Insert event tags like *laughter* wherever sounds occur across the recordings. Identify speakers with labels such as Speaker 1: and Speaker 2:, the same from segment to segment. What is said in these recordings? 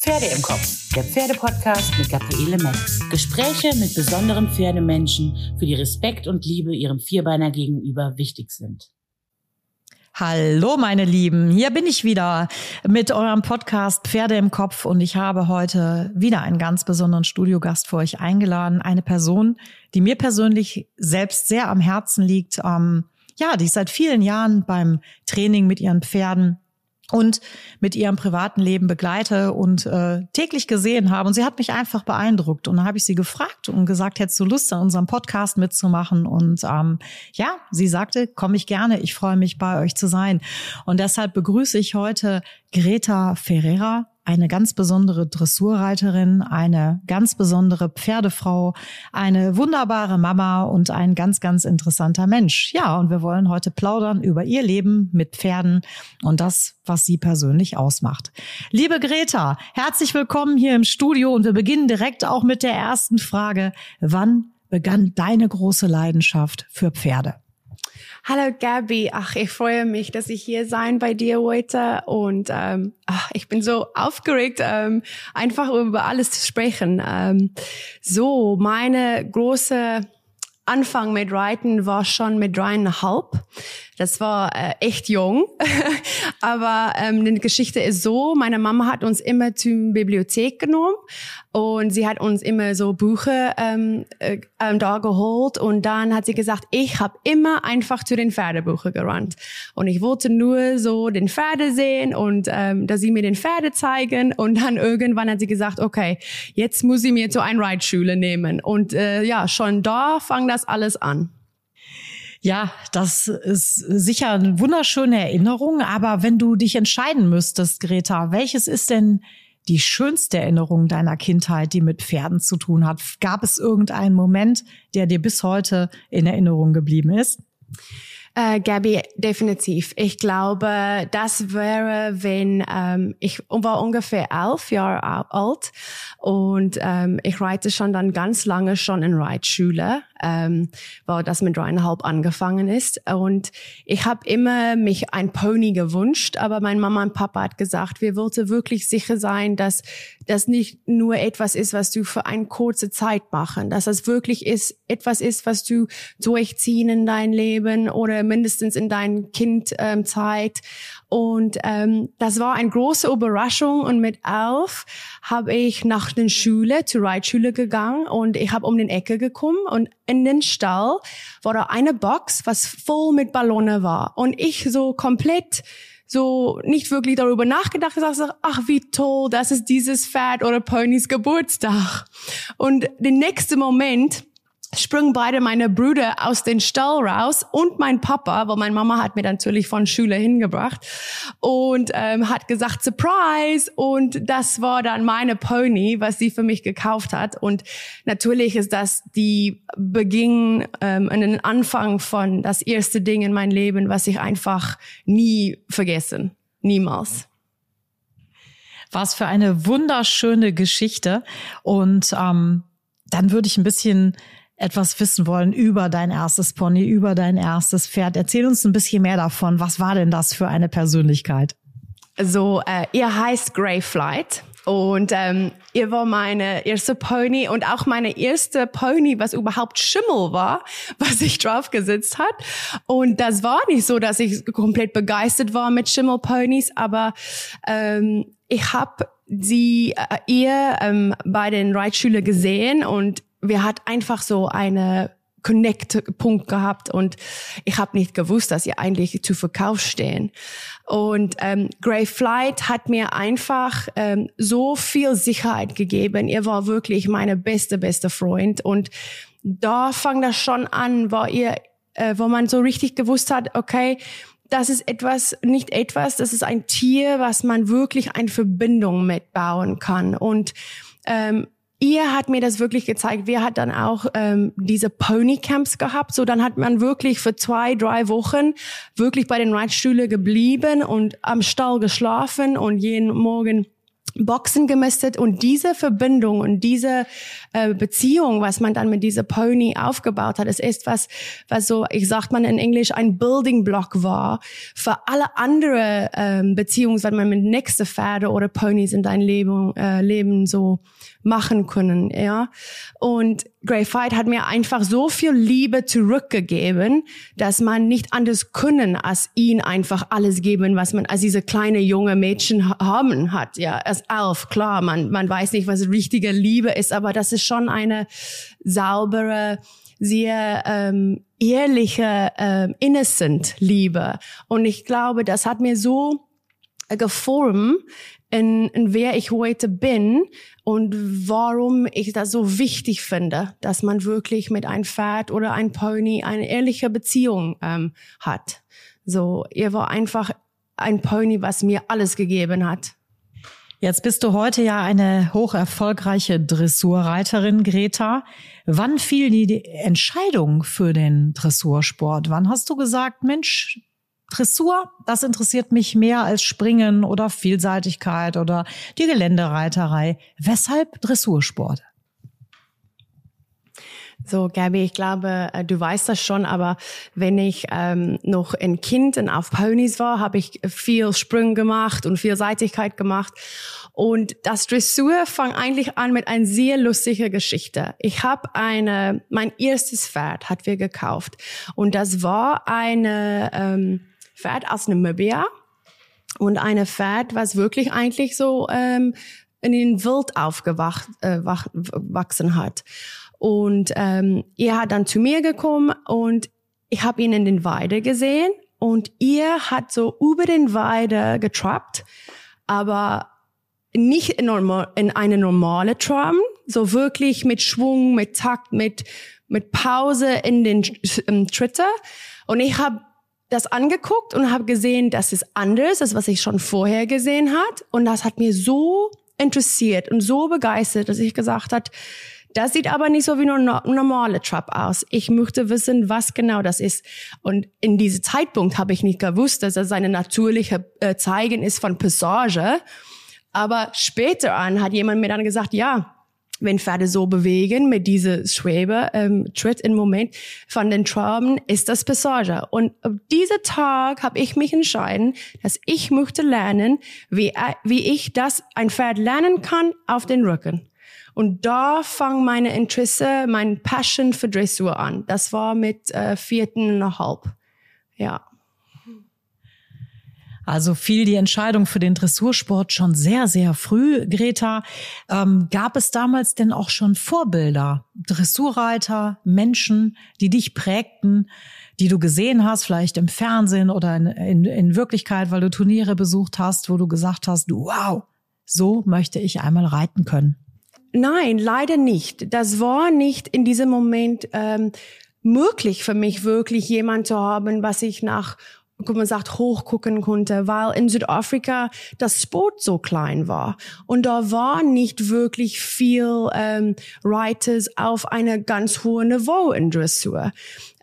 Speaker 1: Pferde im Kopf, der Pferdepodcast mit Gabriele Metz. Gespräche mit besonderen Pferdemenschen, für die Respekt und Liebe ihrem Vierbeiner gegenüber wichtig sind.
Speaker 2: Hallo meine Lieben, hier bin ich wieder mit eurem Podcast Pferde im Kopf und ich habe heute wieder einen ganz besonderen Studiogast für euch eingeladen. Eine Person, die mir persönlich selbst sehr am Herzen liegt. Ähm, ja, die ist seit vielen Jahren beim Training mit ihren Pferden und mit ihrem privaten Leben begleite und äh, täglich gesehen habe. Und sie hat mich einfach beeindruckt. Und dann habe ich sie gefragt und gesagt, hättest du Lust, an unserem Podcast mitzumachen? Und ähm, ja, sie sagte, komme ich gerne, ich freue mich, bei euch zu sein. Und deshalb begrüße ich heute Greta Ferreira eine ganz besondere Dressurreiterin, eine ganz besondere Pferdefrau, eine wunderbare Mama und ein ganz, ganz interessanter Mensch. Ja, und wir wollen heute plaudern über ihr Leben mit Pferden und das, was sie persönlich ausmacht. Liebe Greta, herzlich willkommen hier im Studio und wir beginnen direkt auch mit der ersten Frage. Wann begann deine große Leidenschaft für Pferde?
Speaker 3: Hallo Gabi, ach, ich freue mich, dass ich hier sein bei dir heute und ähm, ach, ich bin so aufgeregt, ähm, einfach über alles zu sprechen. Ähm, so, meine große Anfang mit Reiten war schon mit dreieinhalb. Das war äh, echt jung. *laughs* Aber ähm, die Geschichte ist so, meine Mama hat uns immer zur Bibliothek genommen und sie hat uns immer so Bücher ähm, äh, ähm, da geholt und dann hat sie gesagt, ich habe immer einfach zu den Pferdebüchern gerannt. Und ich wollte nur so den Pferde sehen und ähm, dass sie mir den Pferde zeigen und dann irgendwann hat sie gesagt, okay, jetzt muss sie mir zu einer Reitschule nehmen. Und äh, ja, schon da fang das alles an.
Speaker 2: Ja, das ist sicher eine wunderschöne Erinnerung. Aber wenn du dich entscheiden müsstest, Greta, welches ist denn die schönste Erinnerung deiner Kindheit, die mit Pferden zu tun hat? Gab es irgendeinen Moment, der dir bis heute in Erinnerung geblieben ist?
Speaker 3: Äh, Gabi, definitiv. Ich glaube, das wäre, wenn ähm, ich war ungefähr elf Jahre alt und ähm, ich reite schon dann ganz lange schon in Reitschule ähm, weil das mit dreieinhalb angefangen ist. Und ich habe immer mich ein Pony gewünscht, aber mein Mama und Papa hat gesagt, wir wollten wirklich sicher sein, dass das nicht nur etwas ist, was du für eine kurze Zeit machen, dass das wirklich ist, etwas ist, was du durchziehen in dein Leben oder mindestens in dein Kind ähm, Zeit. Und ähm, das war eine große Überraschung. Und mit elf habe ich nach der Schule, zur Reitschule gegangen und ich habe um den Ecke gekommen und in den Stall war da eine Box, was voll mit Ballone war. Und ich so komplett so nicht wirklich darüber nachgedacht, gesagt, ach wie toll, das ist dieses Pferd oder Ponys Geburtstag. Und den nächsten Moment sprungen beide meine Brüder aus den Stall raus und mein Papa, weil meine Mama hat mir natürlich von Schule hingebracht und ähm, hat gesagt Surprise! Und das war dann meine Pony, was sie für mich gekauft hat. Und natürlich ist das die Beginn ähm, den Anfang von das erste Ding in mein Leben, was ich einfach nie vergessen, niemals.
Speaker 2: Was für eine wunderschöne Geschichte. Und ähm, dann würde ich ein bisschen etwas wissen wollen über dein erstes Pony, über dein erstes Pferd. Erzähl uns ein bisschen mehr davon. Was war denn das für eine Persönlichkeit?
Speaker 3: So, äh, ihr heißt Grey Flight. Und ähm, ihr war meine erste Pony und auch meine erste Pony, was überhaupt Schimmel war, *laughs* was ich draufgesetzt hat. Und das war nicht so, dass ich komplett begeistert war mit Schimmelponys, aber ähm, ich habe sie äh, ihr ähm, bei den Reitschüler gesehen und wir hat einfach so eine Connect-Punkt gehabt und ich habe nicht gewusst, dass sie eigentlich zu Verkauf stehen. Und ähm, Grey Flight hat mir einfach ähm, so viel Sicherheit gegeben. Ihr war wirklich meine beste, beste Freund. Und da fang das schon an, wo ihr, äh, wo man so richtig gewusst hat, okay, das ist etwas, nicht etwas, das ist ein Tier, was man wirklich eine Verbindung mitbauen kann. Und ähm, ihr hat mir das wirklich gezeigt. Wir hat dann auch ähm, diese Ponycamps gehabt. So dann hat man wirklich für zwei, drei Wochen wirklich bei den Reitstühle geblieben und am Stall geschlafen und jeden Morgen Boxen gemistet und diese Verbindung und diese äh, Beziehung, was man dann mit dieser Pony aufgebaut hat, ist was, was so, ich sagt man in Englisch, ein Building Block war für alle andere ähm, Beziehungen, wenn man mit nächste Pferde oder Ponys in dein Leben, äh, Leben so machen können, ja. Und Grey Fight hat mir einfach so viel Liebe zurückgegeben, dass man nicht anders können, als ihn einfach alles geben, was man als diese kleine junge Mädchen haben hat, ja. Als Elf, klar, man, man weiß nicht, was richtige Liebe ist, aber das ist schon eine saubere, sehr ähm, ehrliche, ähm, innocent Liebe. Und ich glaube, das hat mir so geformt, in, in wer ich heute bin und warum ich das so wichtig finde, dass man wirklich mit einem Pferd oder einem Pony eine ehrliche Beziehung ähm, hat. So, ihr war einfach ein Pony, was mir alles gegeben hat.
Speaker 2: Jetzt bist du heute ja eine hoch erfolgreiche Dressurreiterin, Greta. Wann fiel die Entscheidung für den Dressursport? Wann hast du gesagt, Mensch, Dressur, das interessiert mich mehr als Springen oder Vielseitigkeit oder die Geländereiterei. Weshalb Dressursport?
Speaker 3: So, Gabi, ich glaube, äh, du weißt das schon, aber wenn ich ähm, noch ein Kind und auf Ponys war, habe ich viel Sprung gemacht und Vielseitigkeit gemacht. Und das Dressur fang eigentlich an mit einer sehr lustigen Geschichte. Ich habe eine, mein erstes Pferd hat wir gekauft und das war eine ähm, Pferd aus Namibia und eine Pferd, was wirklich eigentlich so ähm, in den Wild aufgewachsen äh, hat. Und ähm, er hat dann zu mir gekommen und ich habe ihn in den Weide gesehen und ihr hat so über den Weide getrappt, aber nicht in, normal, in eine normale Tram, so wirklich mit Schwung, mit Takt, mit mit Pause in den Tritte. Und ich habe das angeguckt und habe gesehen, das ist anders, als was ich schon vorher gesehen hat. Und das hat mir so interessiert und so begeistert, dass ich gesagt hat, das sieht aber nicht so wie eine normale Trap aus. Ich möchte wissen, was genau das ist. Und in diesem Zeitpunkt habe ich nicht gewusst, dass es eine natürliche äh, Zeigen ist von Passage. Aber später an hat jemand mir dann gesagt, ja, wenn Pferde so bewegen mit dieser Schwebe, ähm, Tritt im Moment von den Trauben, ist das Passage. Und ab dieser Tag habe ich mich entschieden, dass ich möchte lernen, wie, äh, wie ich das ein Pferd lernen kann auf den Rücken. Und da fang meine Interesse, mein Passion für Dressur an. Das war mit äh, viertenhalb. Ja.
Speaker 2: Also fiel die Entscheidung für den Dressursport schon sehr, sehr früh, Greta. Ähm, gab es damals denn auch schon Vorbilder, Dressurreiter, Menschen, die dich prägten, die du gesehen hast, vielleicht im Fernsehen oder in, in, in Wirklichkeit, weil du Turniere besucht hast, wo du gesagt hast, wow, so möchte ich einmal reiten können?
Speaker 3: Nein, leider nicht. Das war nicht in diesem Moment ähm, möglich für mich, wirklich jemand zu haben, was ich nach wie man sagt, hochgucken konnte, weil in Südafrika das Sport so klein war. Und da war nicht wirklich viel ähm, Writers auf einer ganz hohen Niveau in Dressur.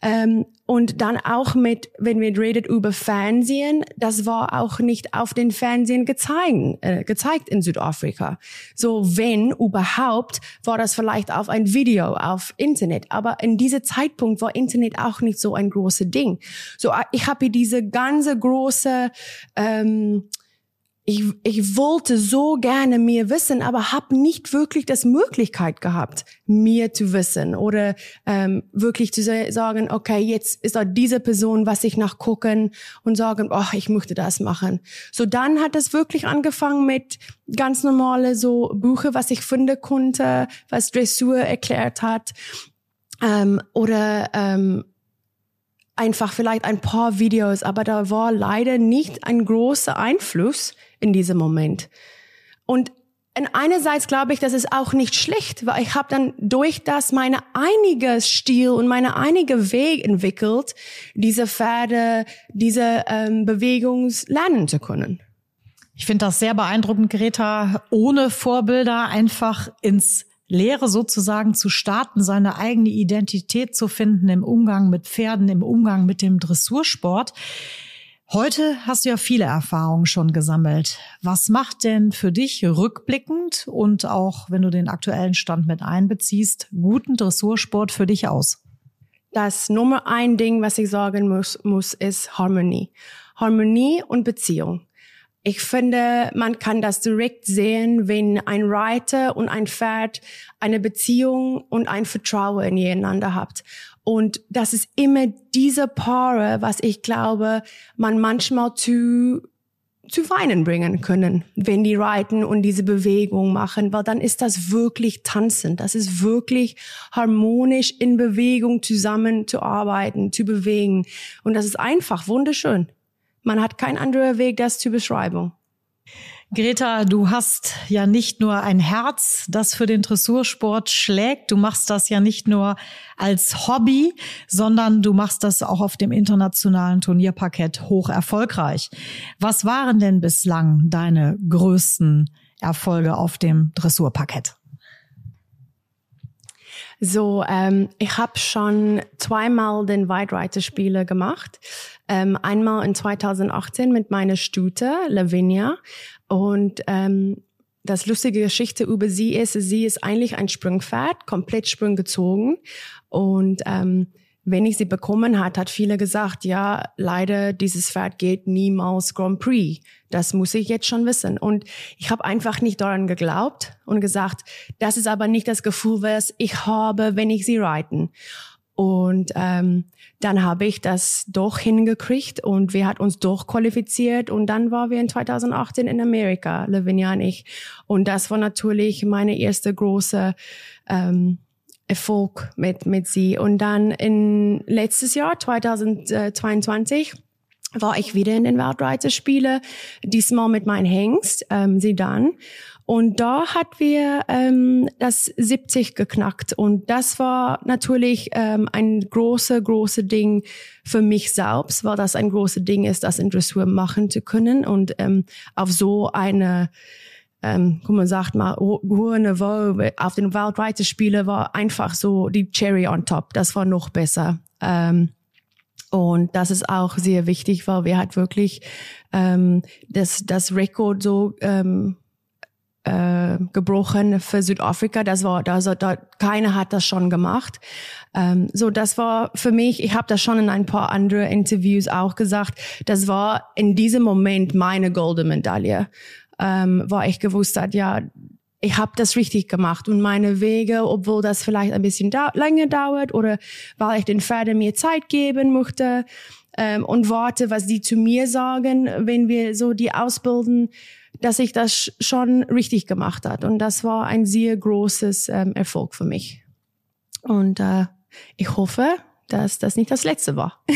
Speaker 3: Ähm, und dann auch mit, wenn wir redet über Fernsehen, das war auch nicht auf den Fernsehen gezeigt, äh, gezeigt in Südafrika. So wenn überhaupt, war das vielleicht auf ein Video auf Internet. Aber in diesem Zeitpunkt war Internet auch nicht so ein großes Ding. So ich habe diese ganze große ähm, ich, ich wollte so gerne mir wissen, aber habe nicht wirklich das Möglichkeit gehabt, mir zu wissen oder ähm, wirklich zu sagen, okay, jetzt ist da diese Person, was ich nachgucken und sagen, oh, ich möchte das machen. So dann hat es wirklich angefangen mit ganz normale so Bücher, was ich finden konnte, was Dressur erklärt hat ähm, oder ähm, einfach vielleicht ein paar Videos, aber da war leider nicht ein großer Einfluss in diesem Moment. Und einerseits glaube ich, das ist auch nicht schlecht, weil ich habe dann durch das meine einige Stil und meine einige Weg entwickelt, diese Pferde, diese ähm, Bewegung lernen zu können.
Speaker 2: Ich finde das sehr beeindruckend, Greta, ohne Vorbilder einfach ins Lehre sozusagen zu starten, seine eigene Identität zu finden im Umgang mit Pferden, im Umgang mit dem Dressursport. Heute hast du ja viele Erfahrungen schon gesammelt. Was macht denn für dich rückblickend und auch wenn du den aktuellen Stand mit einbeziehst, guten Dressursport für dich aus?
Speaker 3: Das Nummer ein Ding, was ich sagen muss, muss ist Harmonie. Harmonie und Beziehung. Ich finde, man kann das direkt sehen, wenn ein Reiter und ein Pferd eine Beziehung und ein Vertrauen ineinander habt. Und das ist immer diese Paare, was ich glaube, man manchmal zu zu weinen bringen können, wenn die reiten und diese Bewegung machen, weil dann ist das wirklich tanzen. Das ist wirklich harmonisch in Bewegung zusammen zu arbeiten, zu bewegen. Und das ist einfach wunderschön. Man hat keinen anderen Weg, das zu beschreiben.
Speaker 2: Greta, du hast ja nicht nur ein Herz, das für den Dressursport schlägt. Du machst das ja nicht nur als Hobby, sondern du machst das auch auf dem internationalen Turnierparkett hoch erfolgreich. Was waren denn bislang deine größten Erfolge auf dem Dressurparkett?
Speaker 3: So, ähm, ich habe schon zweimal den Wide gemacht. Ähm, einmal in 2018 mit meiner Stute Lavinia und ähm, das lustige Geschichte über sie ist, sie ist eigentlich ein Sprungpferd, komplett sprunggezogen. Und ähm, wenn ich sie bekommen hat, hat viele gesagt, ja, leider, dieses Pferd geht niemals Grand Prix. Das muss ich jetzt schon wissen. Und ich habe einfach nicht daran geglaubt und gesagt, das ist aber nicht das Gefühl, was ich habe, wenn ich sie reiten. Und ähm, dann habe ich das doch hingekriegt und wir hat uns doch qualifiziert und dann waren wir in 2018 in Amerika, Lavinia und ich. Und das war natürlich meine erste große ähm, Erfolg mit, mit sie. Und dann in letztes Jahr, 2022, war ich wieder in den Weltreiterspiele, diesmal mit meinem Hengst, ähm, sie dann. Und da hat wir ähm, das 70 geknackt. Und das war natürlich ähm, ein große, große Ding für mich selbst, weil das ein großes Ding ist, das in Dressur machen zu können und ähm, auf so eine ähm, wie man sagt mal, hohe Niveau auf den Weltreiterspielen war einfach so die Cherry on top. Das war noch besser. Ähm, und das ist auch sehr wichtig, weil wir halt wirklich ähm, das, das Rekord so ähm, äh, gebrochen für Südafrika. Das war, also da, keiner hat das schon gemacht. Ähm, so, das war für mich. Ich habe das schon in ein paar andere Interviews auch gesagt. Das war in diesem Moment meine goldene Medaille, ähm, war ich gewusst hat, ja, ich habe das richtig gemacht und meine Wege, obwohl das vielleicht ein bisschen da länger dauert oder weil ich den Pferden mir Zeit geben möchte ähm, und warte, was die zu mir sagen, wenn wir so die ausbilden dass ich das schon richtig gemacht hat. Und das war ein sehr großes ähm, Erfolg für mich. Und äh, ich hoffe, dass das nicht das letzte war. *laughs*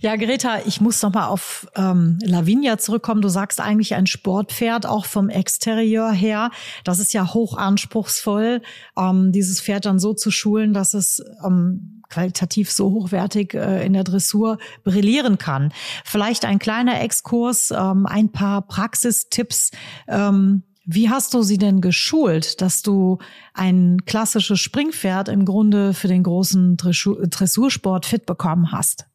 Speaker 2: Ja, Greta, ich muss noch mal auf ähm, Lavinia zurückkommen. Du sagst eigentlich ein Sportpferd, auch vom Exterieur her. Das ist ja hoch anspruchsvoll, ähm, dieses Pferd dann so zu schulen, dass es ähm, qualitativ so hochwertig äh, in der Dressur brillieren kann. Vielleicht ein kleiner Exkurs, ähm, ein paar Praxistipps. Ähm, wie hast du sie denn geschult, dass du ein klassisches Springpferd im Grunde für den großen Dressursport fit bekommen hast?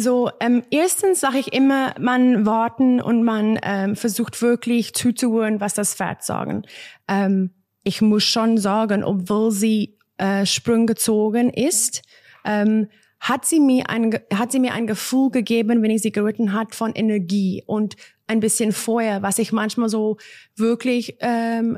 Speaker 3: So, ähm, erstens sage ich immer, man warten und man ähm, versucht wirklich zuzuhören, was das Pferd sagen. Ähm, ich muss schon sagen, obwohl sie äh, Sprung gezogen ist, ähm, hat sie mir ein hat sie mir ein Gefühl gegeben, wenn ich sie geritten hat, von Energie und ein bisschen Feuer, was ich manchmal so wirklich ähm,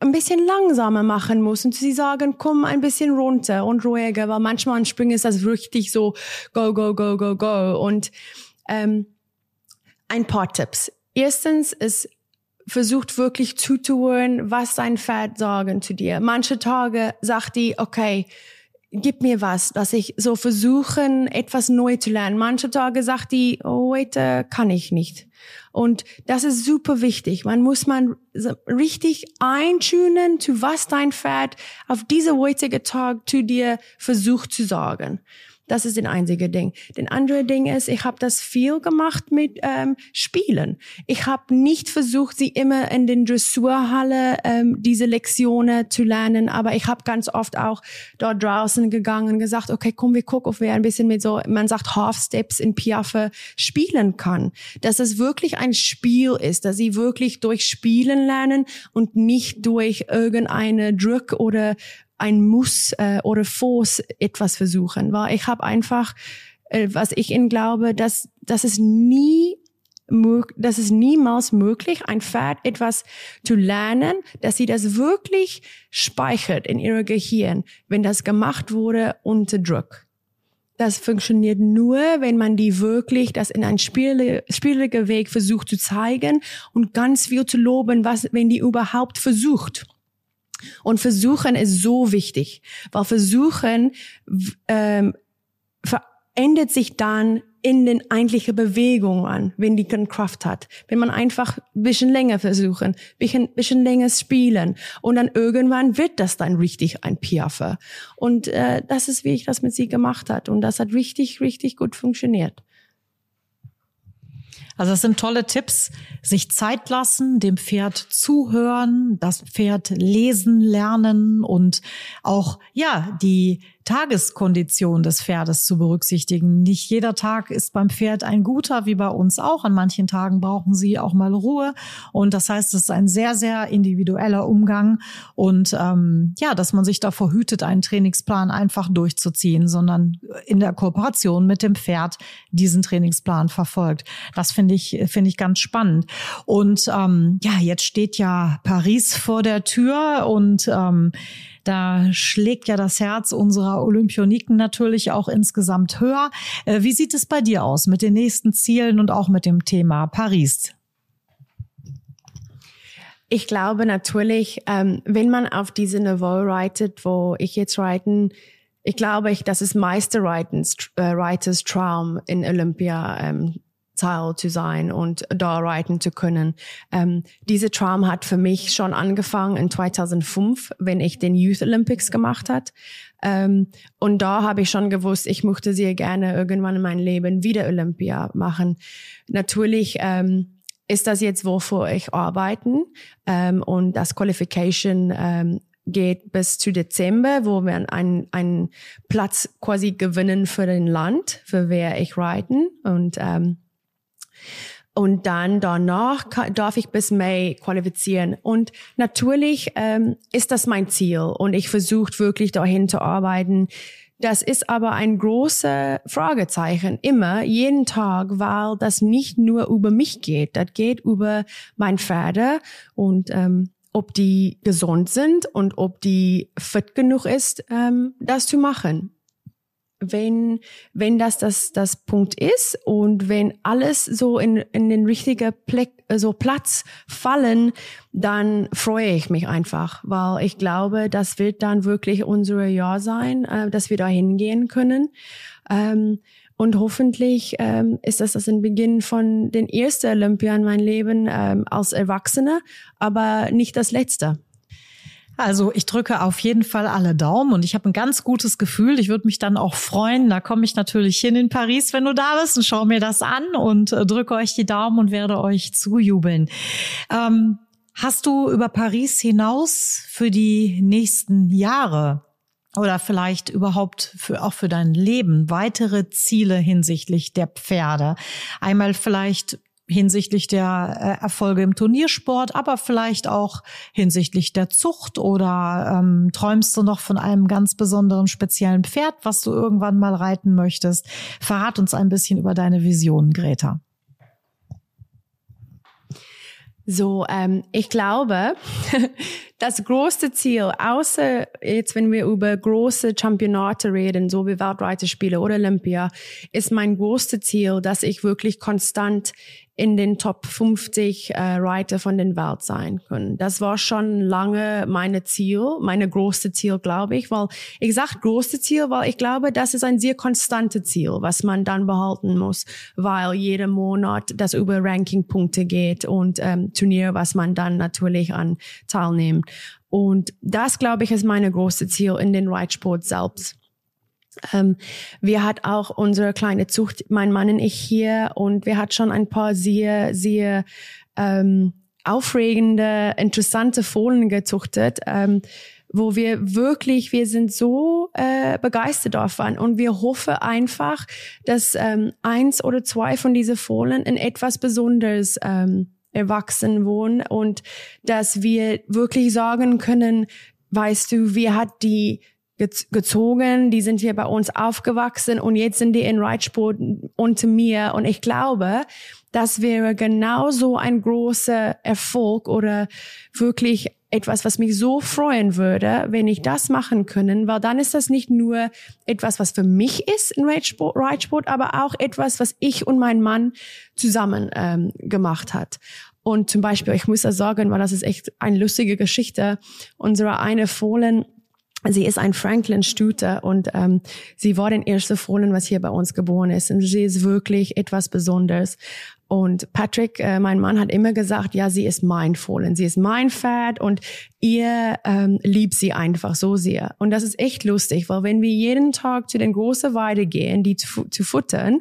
Speaker 3: ein bisschen langsamer machen muss und sie sagen, komm ein bisschen runter und ruhiger, weil manchmal an Sprüngen ist das richtig so go, go, go, go, go. Und ähm, ein paar Tipps. Erstens ist versucht wirklich zuzuhören, was dein Pferd sagen zu dir. Manche Tage sagt die, okay, gib mir was, dass ich so versuchen, etwas neu zu lernen. Manche Tage sagt die, oh, heute kann ich nicht. Und das ist super wichtig. Man muss man richtig eintunen, zu was dein Pferd auf diese heutige Tag zu dir versucht zu sagen. Das ist das einzige Ding. Den andere Ding ist, ich habe das viel gemacht mit ähm, Spielen. Ich habe nicht versucht, sie immer in den Dressurhalle ähm, diese Lektionen zu lernen, aber ich habe ganz oft auch dort draußen gegangen und gesagt, okay, komm, wir gucken, ob wir ein bisschen mit so, man sagt Half Steps in Piaffe spielen kann. Dass es wirklich ein Spiel ist, dass sie wirklich durch Spielen lernen und nicht durch irgendeine Druck oder ein Muss äh, oder Force etwas versuchen, weil ich habe einfach, äh, was ich ihnen glaube, dass dass es nie das ist niemals möglich, ein Pferd etwas zu lernen, dass sie das wirklich speichert in ihrer Gehirn, wenn das gemacht wurde unter Druck. Das funktioniert nur, wenn man die wirklich das in ein spieliger Weg versucht zu zeigen und ganz viel zu loben, was, wenn die überhaupt versucht. Und versuchen ist so wichtig, weil versuchen ähm, verändert sich dann in den eigentlichen Bewegungen wenn die Kraft hat. Wenn man einfach ein bisschen länger versuchen, ein bisschen, bisschen länger spielen und dann irgendwann wird das dann richtig ein Piaffe. Und äh, das ist, wie ich das mit sie gemacht hat und das hat richtig, richtig gut funktioniert.
Speaker 2: Also das sind tolle Tipps. Sich Zeit lassen, dem Pferd zuhören, das Pferd lesen lernen und auch, ja, die Tageskondition des Pferdes zu berücksichtigen. Nicht jeder Tag ist beim Pferd ein guter, wie bei uns auch. An manchen Tagen brauchen sie auch mal Ruhe. Und das heißt, es ist ein sehr, sehr individueller Umgang. Und ähm, ja, dass man sich davor hütet, einen Trainingsplan einfach durchzuziehen, sondern in der Kooperation mit dem Pferd diesen Trainingsplan verfolgt. Das finde ich, finde ich ganz spannend. Und ähm, ja, jetzt steht ja Paris vor der Tür und ähm, da schlägt ja das Herz unserer Olympioniken natürlich auch insgesamt höher. Äh, wie sieht es bei dir aus mit den nächsten Zielen und auch mit dem Thema Paris?
Speaker 3: Ich glaube natürlich, ähm, wenn man auf diese Niveau reitet, wo ich jetzt reiten, ich glaube, ich, das ist Meisterreitens, äh, Traum in Olympia ähm, Teil zu sein und da reiten zu können. Ähm, diese Traum hat für mich schon angefangen in 2005, wenn ich den Youth Olympics gemacht hat. Ähm, und da habe ich schon gewusst, ich möchte sehr gerne irgendwann in meinem Leben wieder Olympia machen. Natürlich ähm, ist das jetzt, wofür ich arbeiten ähm, und das Qualification ähm, geht bis zu Dezember, wo wir einen, einen Platz quasi gewinnen für den Land, für wer ich reiten und ähm, und dann danach darf ich bis Mai qualifizieren. Und natürlich ähm, ist das mein Ziel und ich versuche wirklich dahin zu arbeiten. Das ist aber ein großer Fragezeichen immer, jeden Tag, weil das nicht nur über mich geht. Das geht über mein Pferde und ähm, ob die gesund sind und ob die fit genug ist, ähm, das zu machen wenn, wenn das, das das Punkt ist und wenn alles so in, in den richtigen Ple so Platz fallen, dann freue ich mich einfach, weil ich glaube, das wird dann wirklich unser Jahr sein, äh, dass wir da hingehen können. Ähm, und hoffentlich ähm, ist das das ein Beginn von den ersten Olympia in meinem Leben ähm, als Erwachsene, aber nicht das letzte.
Speaker 2: Also ich drücke auf jeden Fall alle Daumen und ich habe ein ganz gutes Gefühl. Ich würde mich dann auch freuen. Da komme ich natürlich hin in Paris, wenn du da bist und schaue mir das an und äh, drücke euch die Daumen und werde euch zujubeln. Ähm, hast du über Paris hinaus für die nächsten Jahre oder vielleicht überhaupt für, auch für dein Leben weitere Ziele hinsichtlich der Pferde? Einmal vielleicht hinsichtlich der äh, Erfolge im Turniersport, aber vielleicht auch hinsichtlich der Zucht oder ähm, träumst du noch von einem ganz besonderen speziellen Pferd, was du irgendwann mal reiten möchtest? Verrat uns ein bisschen über deine Visionen, Greta.
Speaker 3: So, ähm, ich glaube, *laughs* das große Ziel, außer jetzt, wenn wir über große Championate reden, so wie Weltreiterspiele oder Olympia, ist mein großes Ziel, dass ich wirklich konstant in den Top 50 äh, Reiter von den Welt sein können. Das war schon lange meine Ziel, meine große Ziel, glaube ich, weil ich sage große Ziel, weil ich glaube, das ist ein sehr konstantes Ziel, was man dann behalten muss, weil jeden Monat das über Rankingpunkte geht und ähm, Turnier, was man dann natürlich an teilnimmt. Und das, glaube ich, ist meine große Ziel in den Reitsport selbst. Ähm, wir hat auch unsere kleine Zucht, mein Mann und ich hier, und wir hat schon ein paar sehr, sehr ähm, aufregende, interessante Fohlen gezuchtet. Ähm, wo wir wirklich, wir sind so äh, begeistert davon und wir hoffen einfach, dass ähm, eins oder zwei von diesen Fohlen in etwas Besonderes ähm, erwachsen wohnen und dass wir wirklich sagen können, weißt du, wir hat die gezogen, die sind hier bei uns aufgewachsen und jetzt sind die in Reitsport unter mir und ich glaube, das wäre genauso ein großer Erfolg oder wirklich etwas, was mich so freuen würde, wenn ich das machen können, weil dann ist das nicht nur etwas, was für mich ist in Reitsport, Reitsport aber auch etwas, was ich und mein Mann zusammen ähm, gemacht hat. Und zum Beispiel, ich muss das sagen, weil das ist echt eine lustige Geschichte. Unsere eine Fohlen, Sie ist ein Franklin Stute und ähm, sie war den ersten Fohlen, was hier bei uns geboren ist. Und sie ist wirklich etwas Besonderes. Und Patrick, äh, mein Mann, hat immer gesagt, ja, sie ist mein Fohlen, sie ist mein Pferd und ihr ähm, liebt sie einfach so sehr. Und das ist echt lustig, weil wenn wir jeden Tag zu den großen Weide gehen, die zu, zu futtern,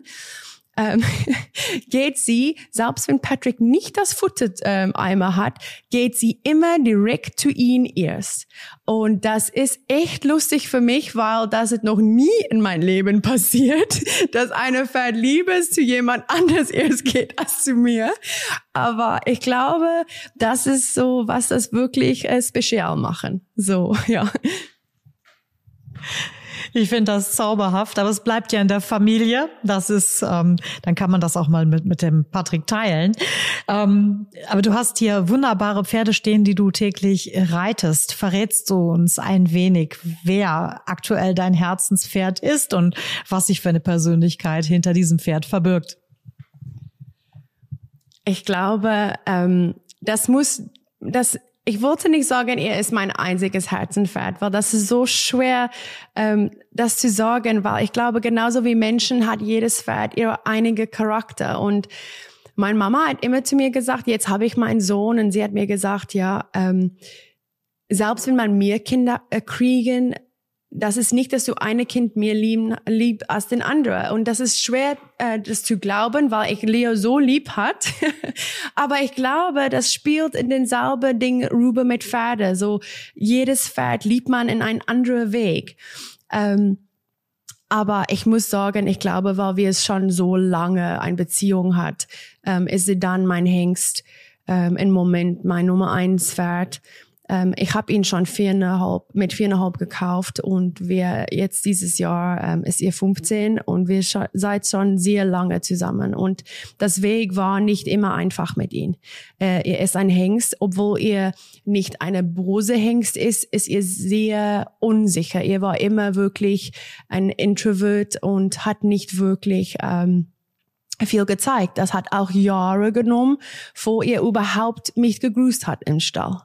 Speaker 3: ähm, *laughs* geht sie, selbst wenn Patrick nicht das Futtereimer ähm, hat, geht sie immer direkt zu ihm erst. Und das ist echt lustig für mich, weil das ist noch nie in meinem Leben passiert, *laughs* dass eine Pferd Liebes zu jemand anders erst geht als zu mir. Aber ich glaube, das ist so, was das wirklich äh, speziell machen. So, *laughs* ja.
Speaker 2: Ich finde das zauberhaft, aber es bleibt ja in der Familie. Das ist, ähm, dann kann man das auch mal mit, mit dem Patrick teilen. Ähm, aber du hast hier wunderbare Pferde stehen, die du täglich reitest. Verrätst du uns ein wenig, wer aktuell dein Herzenspferd ist und was sich für eine Persönlichkeit hinter diesem Pferd verbirgt?
Speaker 3: Ich glaube, ähm, das muss, das ich wollte nicht sagen, er ist mein einziges Herzenpferd, weil das ist so schwer, ähm, das zu sagen, weil ich glaube, genauso wie Menschen hat jedes Pferd ihre einige Charakter. Und meine Mama hat immer zu mir gesagt, jetzt habe ich meinen Sohn. Und sie hat mir gesagt, ja, ähm, selbst wenn man mehr Kinder äh, kriegen, das ist nicht, dass du eine Kind mehr lieben, lieb als den anderen. Und das ist schwer, äh, das zu glauben, weil ich Leo so lieb hat. *laughs* Aber ich glaube, das spielt in den selben Ding rüber mit Pferde. So, jedes Pferd liebt man in einen anderen Weg. Ähm, aber ich muss sagen, ich glaube, weil wir es schon so lange eine Beziehung hat, ähm, ist sie dann mein Hengst ähm, im Moment mein Nummer eins Pferd. Ähm, ich habe ihn schon viereinhalb, mit viereinhalb gekauft und wir jetzt dieses Jahr ähm, ist ihr 15 und wir sch seid schon sehr lange zusammen und das Weg war nicht immer einfach mit ihm. Äh, er ist ein Hengst, obwohl er nicht eine Brose Hengst ist, ist er sehr unsicher. Er war immer wirklich ein Introvert und hat nicht wirklich ähm, viel gezeigt. Das hat auch Jahre genommen, vor er überhaupt mich gegrüßt hat im Stall.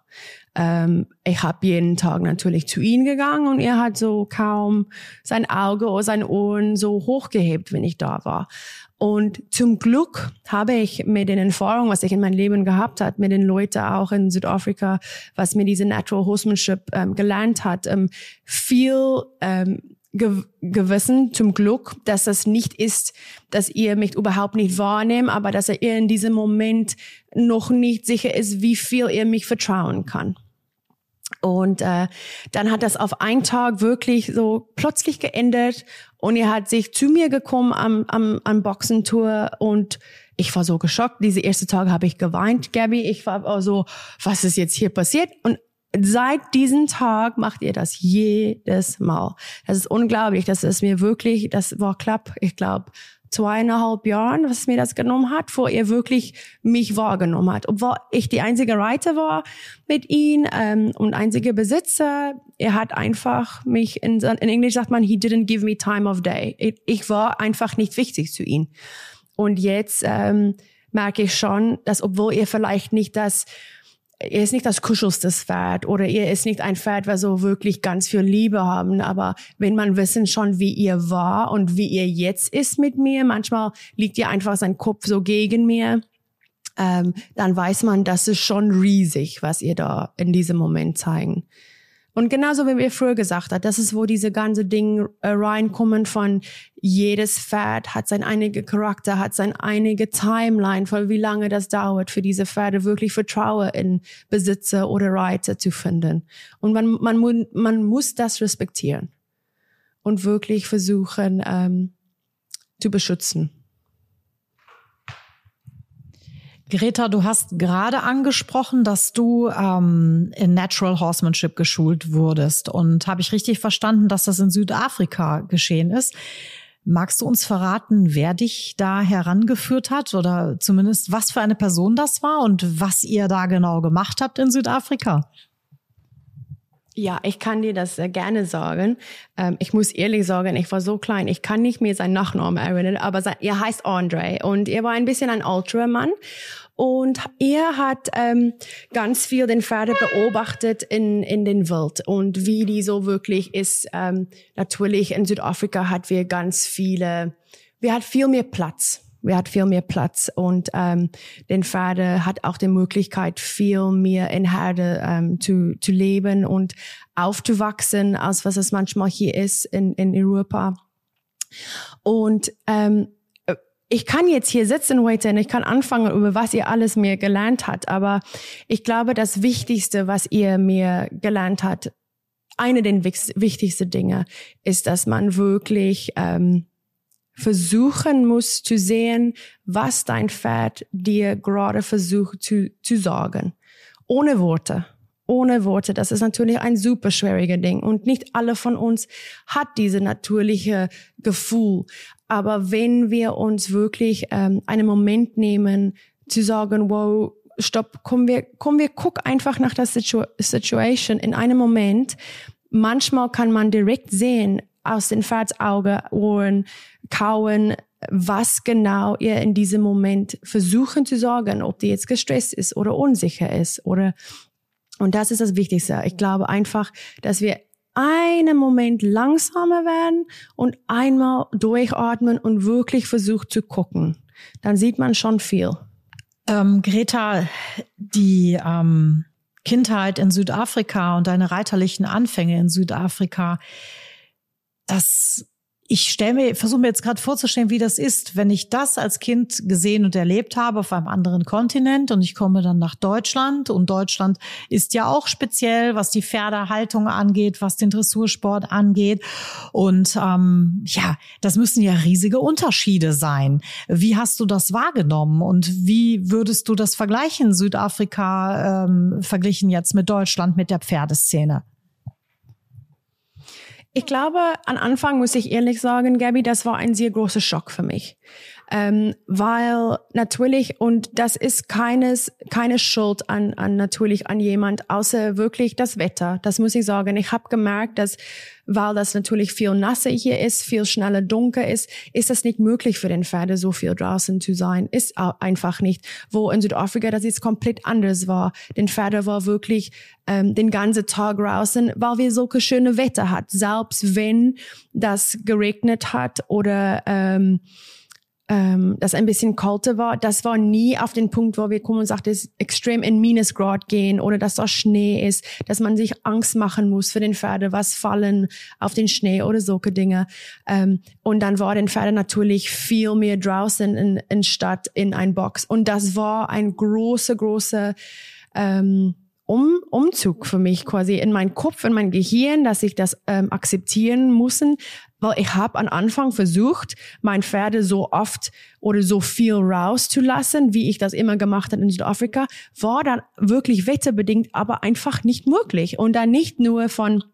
Speaker 3: Ähm, ich habe jeden Tag natürlich zu ihm gegangen und er hat so kaum sein Auge oder sein Ohren so hochgehebt, wenn ich da war. Und zum Glück habe ich mit den Erfahrungen, was ich in meinem Leben gehabt hat, mit den Leuten auch in Südafrika, was mir diese Natural Horsemanship ähm, gelernt hat, ähm, viel ähm, ge gewissen zum Glück, dass das nicht ist, dass ihr mich überhaupt nicht wahrnehmt, aber dass ihr in diesem Moment noch nicht sicher ist, wie viel ihr mich vertrauen kann. Und äh, dann hat das auf einen Tag wirklich so plötzlich geändert und er hat sich zu mir gekommen am, am, am Boxentour und ich war so geschockt. Diese erste Tag habe ich geweint, Gabby. Ich war so, was ist jetzt hier passiert? Und seit diesem Tag macht ihr das jedes Mal. Das ist unglaublich. Das ist mir wirklich, das war knapp, ich glaube, zweieinhalb Jahren, was mir das genommen hat, vor ihr wirklich mich wahrgenommen hat. Obwohl ich die einzige Reiter war mit ihm ähm, und einzige Besitzer, er hat einfach mich, in, in Englisch sagt man, he didn't give me time of day. Ich, ich war einfach nicht wichtig zu ihm. Und jetzt ähm, merke ich schon, dass obwohl ihr vielleicht nicht das er ist nicht das kuschelste Pferd oder er ist nicht ein Pferd, was so wirklich ganz viel Liebe haben. Aber wenn man wissen schon, wie ihr war und wie ihr jetzt ist mit mir, manchmal liegt ihr einfach sein Kopf so gegen mir, ähm, dann weiß man, das ist schon riesig, was ihr da in diesem Moment zeigen. Und genauso wie wir früher gesagt haben, das ist, wo diese ganze Dinge äh, reinkommen von jedes Pferd hat sein einiger Charakter, hat sein einige Timeline, von wie lange das dauert, für diese Pferde wirklich Vertrauen in Besitzer oder Reiter zu finden. Und man, man, man muss das respektieren und wirklich versuchen ähm, zu beschützen.
Speaker 2: Greta, du hast gerade angesprochen, dass du ähm, in Natural Horsemanship geschult wurdest. Und habe ich richtig verstanden, dass das in Südafrika geschehen ist? Magst du uns verraten, wer dich da herangeführt hat oder zumindest was für eine Person das war und was ihr da genau gemacht habt in Südafrika?
Speaker 3: Ja, ich kann dir das gerne sagen. Ähm, ich muss ehrlich sagen, ich war so klein, ich kann nicht mehr seinen Nachnamen erinnern, aber sein, er heißt Andre und er war ein bisschen ein Ultramann und er hat ähm, ganz viel den Pferde beobachtet in, in den Welt und wie die so wirklich ist. Ähm, natürlich in Südafrika hat wir ganz viele, wir hat viel mehr Platz. Wir hat viel mehr Platz und ähm, den Pferde hat auch die Möglichkeit, viel mehr in Herde ähm, zu, zu leben und aufzuwachsen, als was es manchmal hier ist in, in Europa. Und ähm, ich kann jetzt hier sitzen heute ich kann anfangen, über was ihr alles mir gelernt habt, aber ich glaube, das Wichtigste, was ihr mir gelernt habt, eine der wichtigsten Dinge ist, dass man wirklich ähm, versuchen muss zu sehen, was dein Pferd dir gerade versucht zu, zu sagen. Ohne Worte. Ohne Worte. Das ist natürlich ein super schwieriger Ding. Und nicht alle von uns hat diese natürliche Gefühl. Aber wenn wir uns wirklich ähm, einen Moment nehmen, zu sagen, wow, stopp, komm wir, komm wir, guck einfach nach der Situ Situation in einem Moment. Manchmal kann man direkt sehen, aus den Pferdsauge, Ohren, Kauen, was genau ihr in diesem Moment versuchen zu sagen, ob die jetzt gestresst ist oder unsicher ist oder, und das ist das Wichtigste. Ich glaube einfach, dass wir einen Moment langsamer werden und einmal durchatmen und wirklich versucht zu gucken. Dann sieht man schon viel.
Speaker 2: Ähm, Greta, die ähm, Kindheit in Südafrika und deine reiterlichen Anfänge in Südafrika, das ich stelle mir, versuche mir jetzt gerade vorzustellen, wie das ist, wenn ich das als Kind gesehen und erlebt habe auf einem anderen Kontinent und ich komme dann nach Deutschland und Deutschland ist ja auch speziell, was die Pferdehaltung angeht, was den Dressursport angeht und ähm, ja, das müssen ja riesige Unterschiede sein. Wie hast du das wahrgenommen und wie würdest du das vergleichen, Südafrika ähm, verglichen jetzt mit Deutschland, mit der Pferdeszene?
Speaker 3: Ich glaube, am Anfang muss ich ehrlich sagen, Gabby, das war ein sehr großer Schock für mich. Ähm, weil natürlich, und das ist keines, keine Schuld an, an natürlich an jemand, außer wirklich das Wetter. Das muss ich sagen. Ich habe gemerkt, dass, weil das natürlich viel nasser hier ist, viel schneller dunkel ist, ist es nicht möglich für den Pferde so viel draußen zu sein. Ist einfach nicht. Wo in Südafrika das jetzt komplett anders war. Den Pferde war wirklich ähm, den ganzen Tag draußen, weil wir so schöne Wetter hat. Selbst wenn das geregnet hat oder ähm, ähm, das ein bisschen kälter war, das war nie auf den Punkt, wo wir kommen und sagt, es extrem in Minusgrad gehen oder dass da Schnee ist, dass man sich Angst machen muss für den Pferde, was fallen auf den Schnee oder solche Dinge. Ähm, und dann war den Pferde natürlich viel mehr draußen in, in Stadt in ein Box. Und das war ein großer, großer ähm, um, Umzug für mich quasi in meinen Kopf, in mein Gehirn, dass ich das ähm, akzeptieren müssen, weil ich habe am Anfang versucht, mein Pferde so oft oder so viel rauszulassen, wie ich das immer gemacht habe in Südafrika, war dann wirklich wetterbedingt, aber einfach nicht möglich. Und dann nicht nur von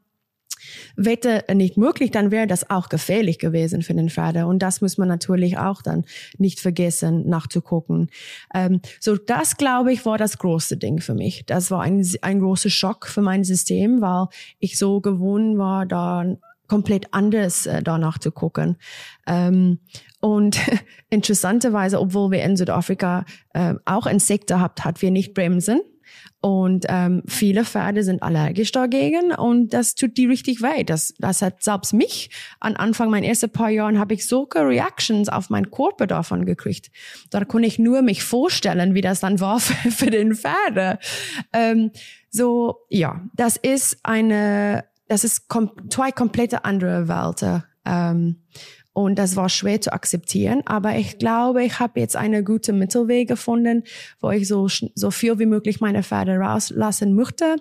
Speaker 3: Wetter nicht möglich, dann wäre das auch gefährlich gewesen für den Pferde. Und das muss man natürlich auch dann nicht vergessen, nachzugucken. Ähm, so, das glaube ich war das große Ding für mich. Das war ein, ein großer Schock für mein System, weil ich so gewohnt war, da komplett anders äh, danach zu gucken. Ähm, und *laughs* interessanterweise, obwohl wir in Südafrika äh, auch Insekten habt, hat wir nicht Bremsen Und ähm, viele Pferde sind allergisch dagegen und das tut die richtig weh. Das, das hat selbst mich an Anfang meiner ersten paar Jahren habe ich solche Reactions auf meinen Körper davon gekriegt. Da konnte ich nur mich vorstellen, wie das dann war *laughs* für, für den Pferde. Ähm, so, ja, das ist eine, das ist kom zwei komplette andere Welten. Ähm, und das war schwer zu akzeptieren. Aber ich glaube, ich habe jetzt eine gute Mittelweg gefunden, wo ich so, so viel wie möglich meine Pferde rauslassen möchte.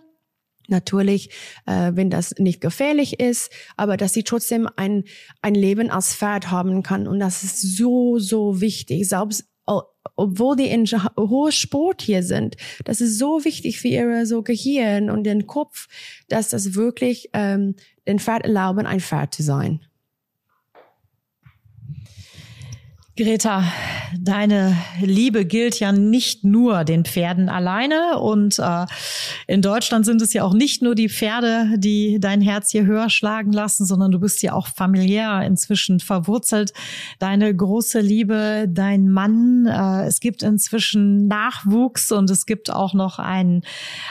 Speaker 3: Natürlich, äh, wenn das nicht gefährlich ist, aber dass sie trotzdem ein, ein Leben als Pferd haben kann. Und das ist so, so wichtig. Selbst obwohl die in hohe Sport hier sind, das ist so wichtig für ihre so Gehirn und den Kopf, dass das wirklich ähm, den Pferd erlauben, ein Pferd zu sein.
Speaker 2: Greta, deine Liebe gilt ja nicht nur den Pferden alleine und äh, in Deutschland sind es ja auch nicht nur die Pferde, die dein Herz hier höher schlagen lassen, sondern du bist ja auch familiär inzwischen verwurzelt. Deine große Liebe, dein Mann, äh, es gibt inzwischen Nachwuchs und es gibt auch noch einen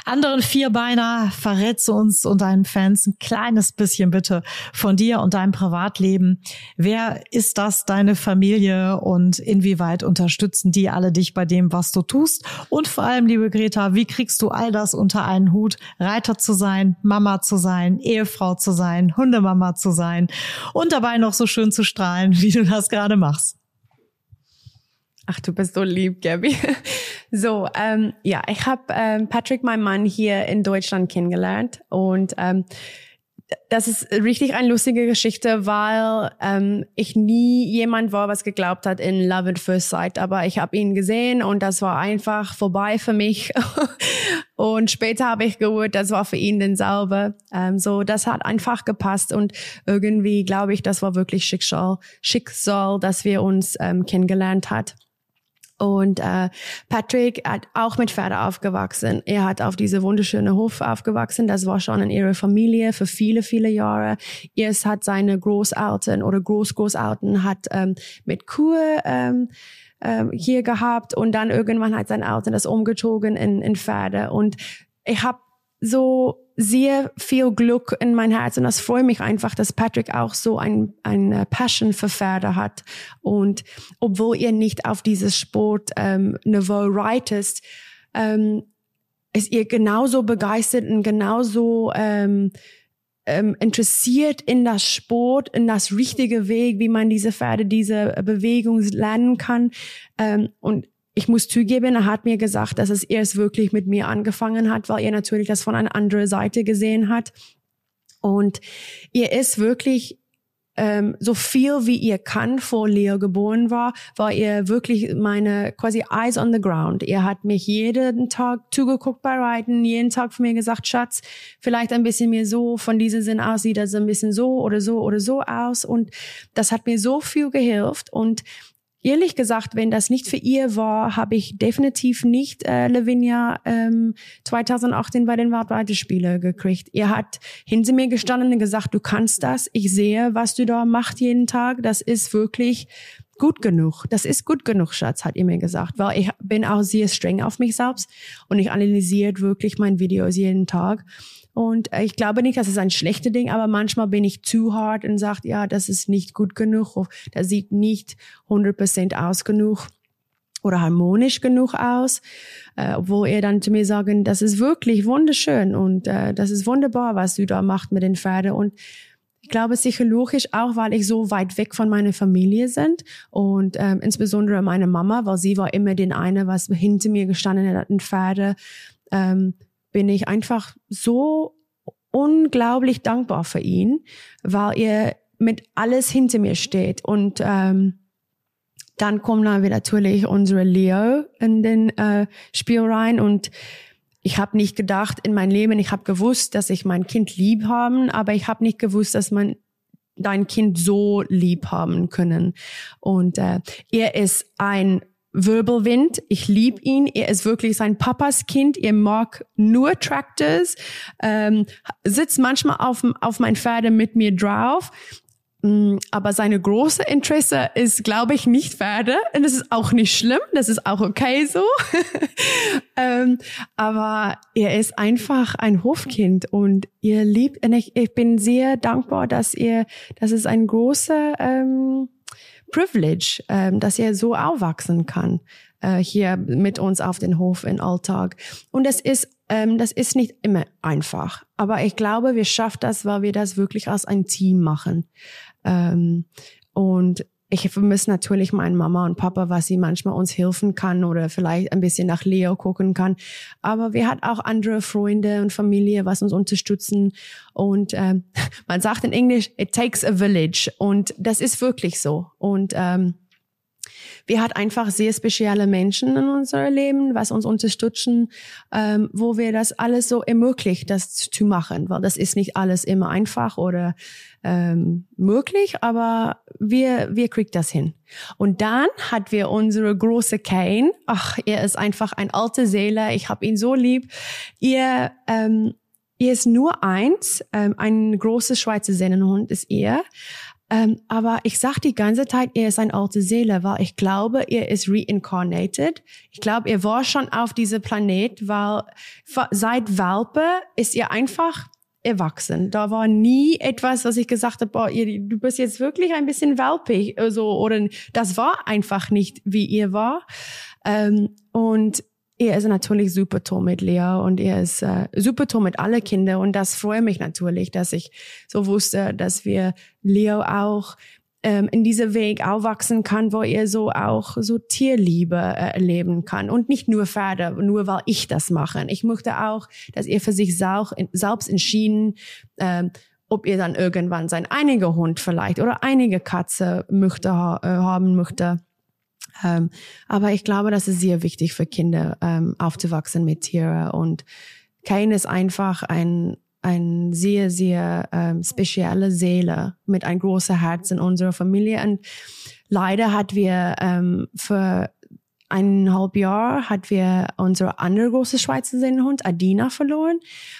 Speaker 2: anderen Vierbeiner. Verrätst du uns und deinen Fans ein kleines bisschen bitte von dir und deinem Privatleben. Wer ist das, deine Familie? Und inwieweit unterstützen die alle dich bei dem, was du tust? Und vor allem, liebe Greta, wie kriegst du all das unter einen Hut, Reiter zu sein, Mama zu sein, Ehefrau zu sein, Hundemama zu sein und dabei noch so schön zu strahlen, wie du das gerade machst?
Speaker 3: Ach, du bist so lieb, Gabby. *laughs* So, ähm, ja, ich habe ähm, Patrick, mein Mann, hier in Deutschland kennengelernt und ähm, das ist richtig eine lustige Geschichte, weil ähm, ich nie jemand war, was geglaubt hat in Love at First Sight. Aber ich habe ihn gesehen und das war einfach vorbei für mich. *laughs* und später habe ich gehört, das war für ihn denselbe. Ähm, so, das hat einfach gepasst und irgendwie glaube ich, das war wirklich Schicksal, Schicksal, dass wir uns ähm, kennengelernt hat. Und äh, Patrick hat auch mit Pferde aufgewachsen. Er hat auf diese wunderschöne Hof aufgewachsen. Das war schon in ihrer Familie für viele, viele Jahre. Erst hat seine Großeltern oder Großgroßeltern hat ähm, mit Kuh ähm, ähm, hier gehabt und dann irgendwann hat sein Eltern das umgezogen in, in Pferde. Und ich habe so sehr viel Glück in mein Herz und das freut mich einfach, dass Patrick auch so ein, ein Passion für Pferde hat und obwohl ihr nicht auf dieses Sport ähm, reitest, ähm, ist ihr genauso begeistert und genauso ähm, ähm, interessiert in das Sport, in das richtige Weg, wie man diese Pferde, diese Bewegung lernen kann. Ähm, und ich muss zugeben, er hat mir gesagt, dass es erst wirklich mit mir angefangen hat, weil er natürlich das von einer anderen Seite gesehen hat. Und er ist wirklich ähm, so viel wie ihr kann vor Leo geboren war, war er wirklich meine quasi eyes on the ground. Er hat mich jeden Tag zugeguckt bei Reiten, jeden Tag von mir gesagt, Schatz, vielleicht ein bisschen mehr so, von diesem Sinn aus sieht das ein bisschen so oder so oder so aus. Und das hat mir so viel gehilft. Und ehrlich gesagt, wenn das nicht für ihr war, habe ich definitiv nicht äh, Lavinia ähm, 2018 bei den Weltweite gekriegt. Ihr hat hinter mir gestanden und gesagt, du kannst das. Ich sehe, was du da machst jeden Tag. Das ist wirklich gut genug. Das ist gut genug, Schatz, hat ihr mir gesagt. Weil ich bin auch sehr streng auf mich selbst und ich analysiere wirklich meine Videos jeden Tag. Und äh, ich glaube nicht, dass es ein schlechtes Ding, aber manchmal bin ich zu hart und sagt, ja, das ist nicht gut genug, das sieht nicht 100% aus genug oder harmonisch genug aus, äh, obwohl er dann zu mir sagen, das ist wirklich wunderschön und äh, das ist wunderbar, was du da machst mit den Pferden und ich glaube sicher logisch auch, weil ich so weit weg von meiner Familie sind und ähm, insbesondere meine Mama, weil sie war immer den eine, was hinter mir gestanden hat, ein Pferde. Ähm, bin ich einfach so unglaublich dankbar für ihn, weil er mit alles hinter mir steht. Und ähm, dann kommt dann natürlich unsere Leo in den äh, Spiel rein und ich habe nicht gedacht in mein Leben, ich habe gewusst, dass ich mein Kind lieb haben, aber ich habe nicht gewusst, dass man dein Kind so lieb haben können. Und äh, er ist ein Wirbelwind. Ich liebe ihn. Er ist wirklich sein Papas Kind. Er mag nur Tractors. Ähm, sitzt manchmal auf, auf mein Pferde mit mir drauf. Mm, aber seine große Interesse ist, glaube ich, nicht Pferde. Und das ist auch nicht schlimm. Das ist auch okay so. *laughs* ähm, aber er ist einfach ein Hofkind und ihr liebt, und ich, ich bin sehr dankbar, dass ihr, das ist ein großer ähm, Privilege, ähm, dass er so aufwachsen kann äh, hier mit uns auf den Hof im Alltag. Und das ist ähm, das ist nicht immer einfach. Aber ich glaube, wir schaffen das, weil wir das wirklich als ein Team machen. Ähm, und ich vermisse natürlich meine Mama und Papa, was sie manchmal uns helfen kann oder vielleicht ein bisschen nach Leo gucken kann. Aber wir hat auch andere Freunde und Familie, was uns unterstützen. Und ähm, *laughs* man sagt in Englisch, it takes a village. Und das ist wirklich so. Und ähm, wir hat einfach sehr spezielle Menschen in unserem Leben, was uns unterstützen, ähm, wo wir das alles so ermöglicht, das zu machen, weil das ist nicht alles immer einfach oder ähm, möglich, aber wir wir kriegt das hin. Und dann hat wir unsere große Kane. Ach, er ist einfach ein alte Seele. Ich habe ihn so lieb. Ihr ähm, Ihr ist nur eins, ähm, ein großes Schweizer Sennenhund ist er. Ähm, aber ich sag die ganze Zeit, er ist eine alte Seele, weil ich glaube, er ist reincarnated. Ich glaube, er war schon auf diesem Planet, weil seit Welpe ist er einfach erwachsen. Da war nie etwas, was ich gesagt habe, boah, ihr, du bist jetzt wirklich ein bisschen welpig, also, oder das war einfach nicht, wie ihr war. Ähm, und er ist natürlich super toll mit Lea und er ist äh, super toll mit alle Kinder und das freut mich natürlich, dass ich so wusste, dass wir Leo auch ähm, in diesem Weg aufwachsen kann, wo er so auch so Tierliebe äh, erleben kann und nicht nur Pferde, nur weil ich das mache. Ich möchte auch, dass er für sich selbst entschieden, ähm, ob er dann irgendwann sein einiger Hund vielleicht oder einige Katze möchte ha äh, haben möchte ähm, aber ich glaube, das ist sehr wichtig für Kinder, ähm, aufzuwachsen mit Tieren. Und Kane ist einfach ein, ein sehr, sehr ähm, spezielle Seele mit ein großer Herz in unserer Familie. Und leider hat wir ähm, für eineinhalb Jahr hat wir unsere andere große Schweizer Sennenhund Adina verloren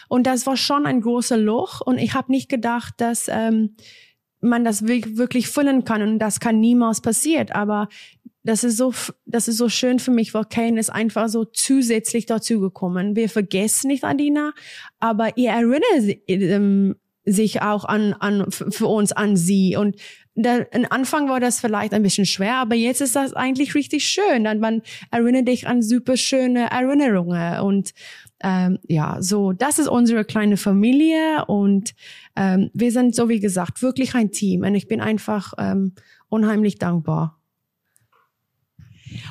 Speaker 3: und das war schon ein großer Loch und ich habe nicht gedacht, dass ähm, man das wirklich füllen kann und das kann niemals passieren. Aber das ist so, das ist so schön für mich, weil Kane ist einfach so zusätzlich dazu gekommen. Wir vergessen nicht Adina, aber ihr erinnert ähm, sich auch an, an, für uns an sie. Und da, am Anfang war das vielleicht ein bisschen schwer, aber jetzt ist das eigentlich richtig schön. Und man erinnert dich an super schöne Erinnerungen. Und ähm, ja, so, das ist unsere kleine Familie und ähm, wir sind, so wie gesagt, wirklich ein Team. Und ich bin einfach ähm, unheimlich dankbar.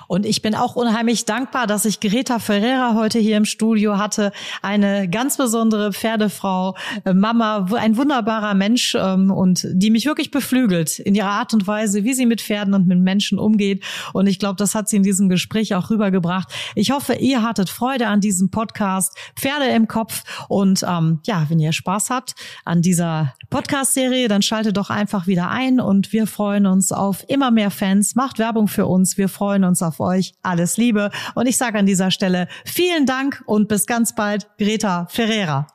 Speaker 2: Und ich bin auch unheimlich dankbar, dass ich Greta Ferreira heute hier im Studio hatte. Eine ganz besondere Pferdefrau, äh, Mama, ein wunderbarer Mensch ähm, und die mich wirklich beflügelt in ihrer Art und Weise, wie sie mit Pferden und mit Menschen umgeht. Und ich glaube, das hat sie in diesem Gespräch auch rübergebracht. Ich hoffe, ihr hattet Freude an diesem Podcast Pferde im Kopf. Und ähm, ja, wenn ihr Spaß habt an dieser Podcast-Serie, dann schaltet doch einfach wieder ein und wir freuen uns auf immer mehr Fans. Macht Werbung für uns. Wir freuen uns uns auf euch. Alles Liebe. Und ich sage an dieser Stelle vielen Dank und bis ganz bald, Greta Ferreira.